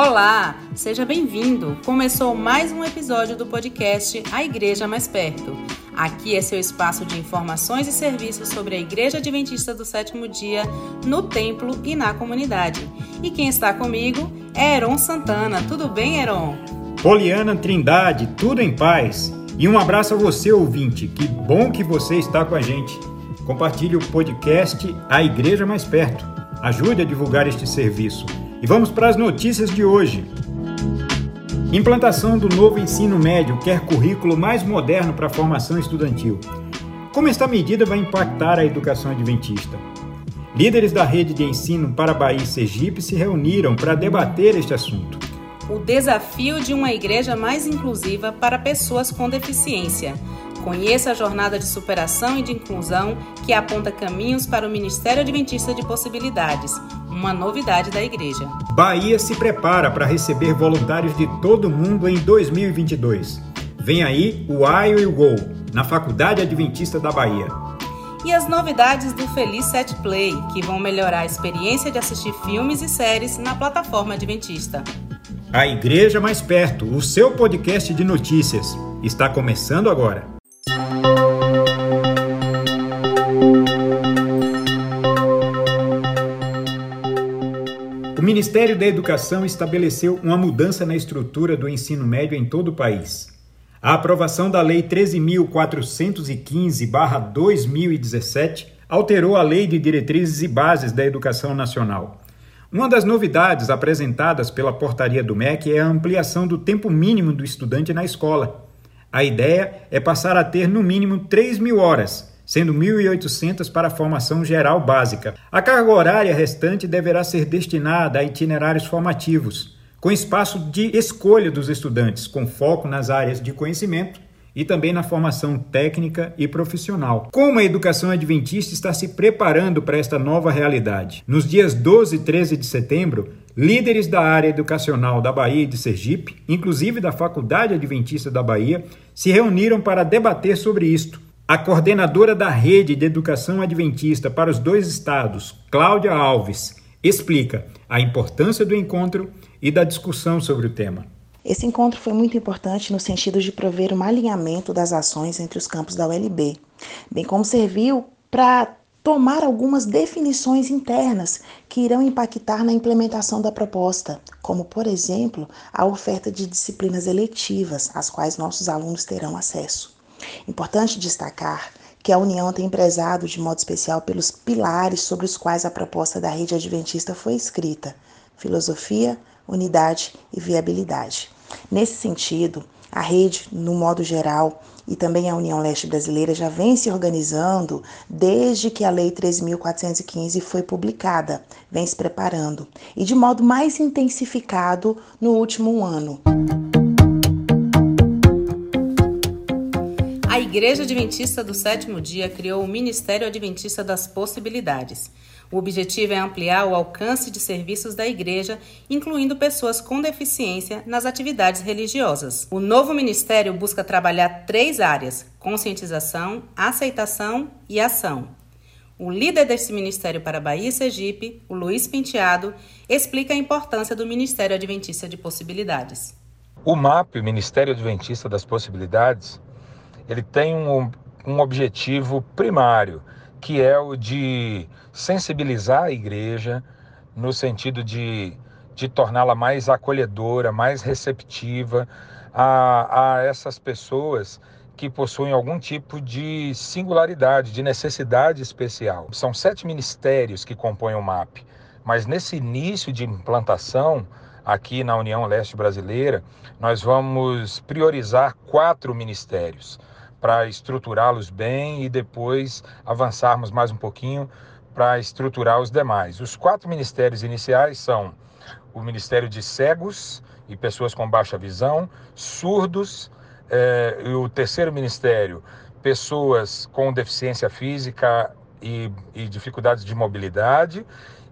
Olá, seja bem-vindo. Começou mais um episódio do podcast A Igreja Mais Perto. Aqui é seu espaço de informações e serviços sobre a Igreja Adventista do Sétimo Dia no templo e na comunidade. E quem está comigo é Heron Santana. Tudo bem, Heron? Poliana Trindade, tudo em paz. E um abraço a você, ouvinte. Que bom que você está com a gente. Compartilhe o podcast A Igreja Mais Perto. Ajude a divulgar este serviço. E vamos para as notícias de hoje. Implantação do novo ensino médio quer currículo mais moderno para a formação estudantil. Como esta medida vai impactar a educação adventista? Líderes da rede de ensino para Bahia e Sergipe se reuniram para debater este assunto. O desafio de uma igreja mais inclusiva para pessoas com deficiência. Conheça a jornada de superação e de inclusão que aponta caminhos para o Ministério Adventista de Possibilidades, uma novidade da igreja. Bahia se prepara para receber voluntários de todo mundo em 2022. Vem aí o e o GOL, na Faculdade Adventista da Bahia. E as novidades do Feliz Set Play, que vão melhorar a experiência de assistir filmes e séries na plataforma Adventista. A Igreja Mais Perto, o seu podcast de notícias, está começando agora. O Ministério da Educação estabeleceu uma mudança na estrutura do ensino médio em todo o país. A aprovação da Lei 13.415-2017 alterou a Lei de Diretrizes e Bases da Educação Nacional. Uma das novidades apresentadas pela portaria do MEC é a ampliação do tempo mínimo do estudante na escola. A ideia é passar a ter no mínimo 3 mil horas, sendo 1.800 para a formação geral básica. A carga horária restante deverá ser destinada a itinerários formativos, com espaço de escolha dos estudantes, com foco nas áreas de conhecimento e também na formação técnica e profissional. Como a educação adventista está se preparando para esta nova realidade? Nos dias 12 e 13 de setembro, líderes da área educacional da Bahia e de Sergipe, inclusive da Faculdade Adventista da Bahia, se reuniram para debater sobre isto a coordenadora da Rede de Educação Adventista para os dois estados, Cláudia Alves, explica a importância do encontro e da discussão sobre o tema. Esse encontro foi muito importante no sentido de prover um alinhamento das ações entre os campos da ULB, bem como serviu para tomar algumas definições internas que irão impactar na implementação da proposta, como, por exemplo, a oferta de disciplinas eletivas, às quais nossos alunos terão acesso. Importante destacar que a União tem prezado de modo especial pelos pilares sobre os quais a proposta da rede adventista foi escrita: filosofia, unidade e viabilidade. Nesse sentido, a rede, no modo geral, e também a União Leste Brasileira já vem se organizando desde que a Lei 3.415 foi publicada, vem se preparando, e de modo mais intensificado no último ano. Igreja Adventista do Sétimo Dia criou o Ministério Adventista das Possibilidades. O objetivo é ampliar o alcance de serviços da igreja, incluindo pessoas com deficiência nas atividades religiosas. O novo ministério busca trabalhar três áreas: conscientização, aceitação e ação. O líder desse ministério para Bahia e Sergipe, o Luiz Penteado, explica a importância do Ministério Adventista de Possibilidades. O MAP, o Ministério Adventista das Possibilidades, ele tem um, um objetivo primário, que é o de sensibilizar a igreja no sentido de, de torná-la mais acolhedora, mais receptiva a, a essas pessoas que possuem algum tipo de singularidade, de necessidade especial. São sete ministérios que compõem o MAP, mas nesse início de implantação, aqui na União Leste Brasileira, nós vamos priorizar quatro ministérios para estruturá-los bem e depois avançarmos mais um pouquinho para estruturar os demais. Os quatro ministérios iniciais são o Ministério de Cegos e Pessoas com Baixa Visão, Surdos, eh, e o terceiro ministério, Pessoas com Deficiência Física e, e Dificuldades de Mobilidade,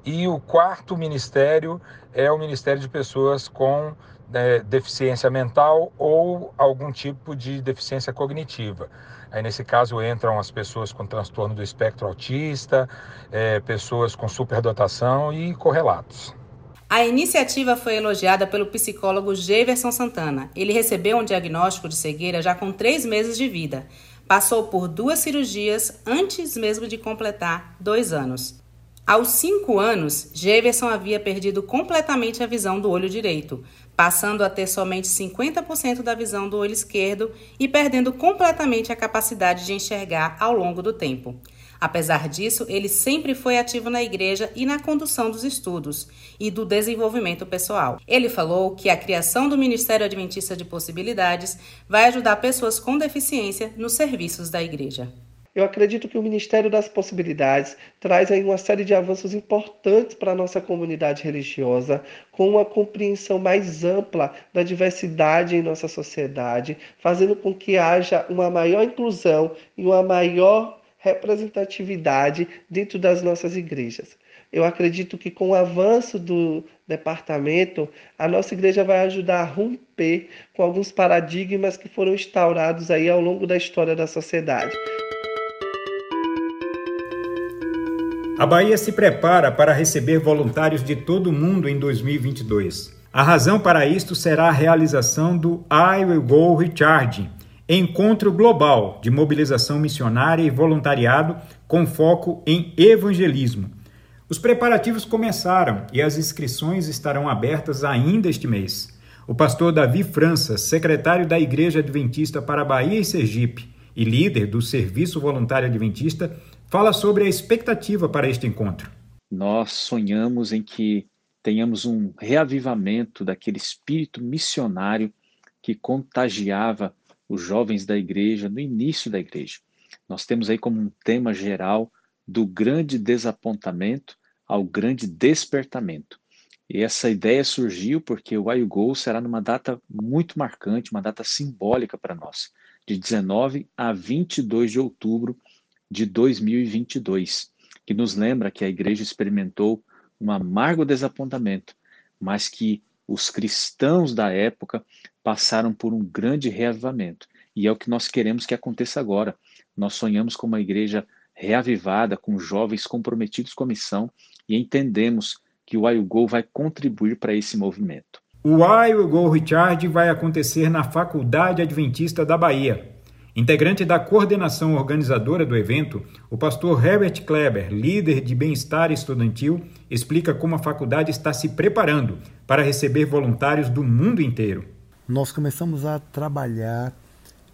e o quarto ministério é o Ministério de Pessoas com né, deficiência mental ou algum tipo de deficiência cognitiva. Aí, nesse caso, entram as pessoas com transtorno do espectro autista, é, pessoas com superdotação e correlatos. A iniciativa foi elogiada pelo psicólogo Jefferson Santana. Ele recebeu um diagnóstico de cegueira já com três meses de vida. Passou por duas cirurgias antes mesmo de completar dois anos. Aos cinco anos, Jefferson havia perdido completamente a visão do olho direito, passando a ter somente 50% da visão do olho esquerdo e perdendo completamente a capacidade de enxergar ao longo do tempo. Apesar disso, ele sempre foi ativo na igreja e na condução dos estudos e do desenvolvimento pessoal. Ele falou que a criação do Ministério Adventista de Possibilidades vai ajudar pessoas com deficiência nos serviços da igreja. Eu acredito que o Ministério das Possibilidades traz aí uma série de avanços importantes para a nossa comunidade religiosa, com uma compreensão mais ampla da diversidade em nossa sociedade, fazendo com que haja uma maior inclusão e uma maior representatividade dentro das nossas igrejas. Eu acredito que com o avanço do departamento, a nossa igreja vai ajudar a romper com alguns paradigmas que foram instaurados aí ao longo da história da sociedade. A Bahia se prepara para receber voluntários de todo o mundo em 2022. A razão para isto será a realização do I Will Go Recharging, encontro global de mobilização missionária e voluntariado com foco em evangelismo. Os preparativos começaram e as inscrições estarão abertas ainda este mês. O pastor Davi França, secretário da Igreja Adventista para Bahia e Sergipe e líder do Serviço Voluntário Adventista, fala sobre a expectativa para este encontro. Nós sonhamos em que tenhamos um reavivamento daquele espírito missionário que contagiava os jovens da igreja no início da igreja. Nós temos aí como um tema geral do grande desapontamento ao grande despertamento. E essa ideia surgiu porque o IUGO será numa data muito marcante, uma data simbólica para nós, de 19 a 22 de outubro de 2022, que nos lembra que a igreja experimentou um amargo desapontamento, mas que os cristãos da época passaram por um grande reavivamento. E é o que nós queremos que aconteça agora. Nós sonhamos com uma igreja reavivada, com jovens comprometidos com a missão e entendemos que o I Go vai contribuir para esse movimento. O I Go Richard vai acontecer na Faculdade Adventista da Bahia, Integrante da coordenação organizadora do evento, o pastor Herbert Kleber, líder de bem-estar estudantil, explica como a faculdade está se preparando para receber voluntários do mundo inteiro. Nós começamos a trabalhar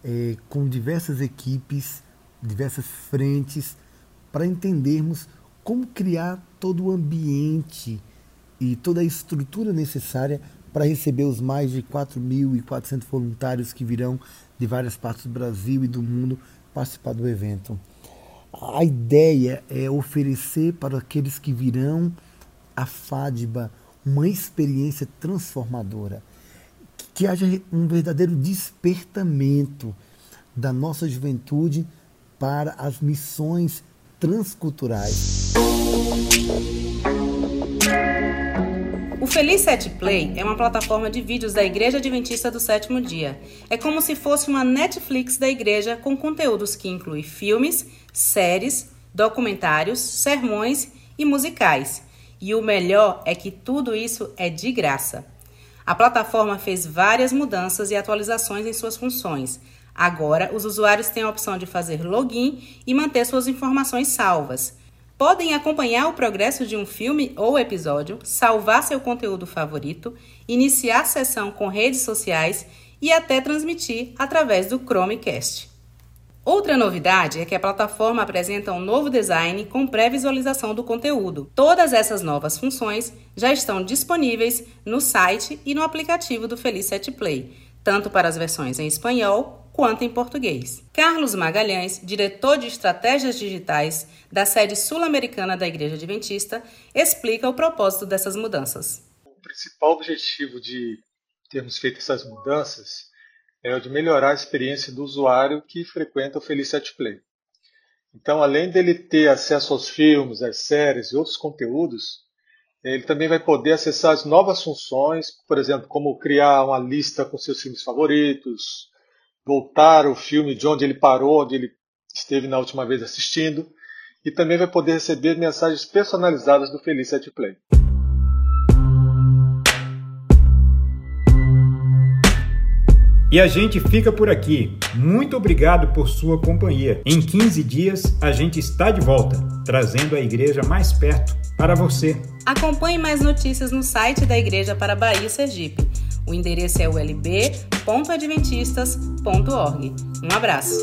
é, com diversas equipes, diversas frentes, para entendermos como criar todo o ambiente e toda a estrutura necessária para receber os mais de 4.400 voluntários que virão de várias partes do Brasil e do mundo participar do evento. A ideia é oferecer para aqueles que virão a FADBA uma experiência transformadora, que haja um verdadeiro despertamento da nossa juventude para as missões transculturais. O Feliz Set Play é uma plataforma de vídeos da Igreja Adventista do Sétimo Dia. É como se fosse uma Netflix da igreja com conteúdos que inclui filmes, séries, documentários, sermões e musicais. E o melhor é que tudo isso é de graça. A plataforma fez várias mudanças e atualizações em suas funções. Agora, os usuários têm a opção de fazer login e manter suas informações salvas. Podem acompanhar o progresso de um filme ou episódio, salvar seu conteúdo favorito, iniciar sessão com redes sociais e até transmitir através do Chromecast. Outra novidade é que a plataforma apresenta um novo design com pré-visualização do conteúdo. Todas essas novas funções já estão disponíveis no site e no aplicativo do Feliz Set Play, tanto para as versões em espanhol quanto em português. Carlos Magalhães, diretor de estratégias digitais da sede sul-americana da Igreja Adventista, explica o propósito dessas mudanças. O principal objetivo de termos feito essas mudanças é o de melhorar a experiência do usuário que frequenta o Felicity Play. Então, além dele ter acesso aos filmes, às séries e outros conteúdos, ele também vai poder acessar as novas funções, por exemplo, como criar uma lista com seus filmes favoritos, voltar o filme de onde ele parou, onde ele esteve na última vez assistindo, e também vai poder receber mensagens personalizadas do Feliz Set Play. E a gente fica por aqui. Muito obrigado por sua companhia. Em 15 dias a gente está de volta, trazendo a igreja mais perto para você. Acompanhe mais notícias no site da Igreja para Bahia Sergipe o endereço é ulb.adventistas.org. Um abraço.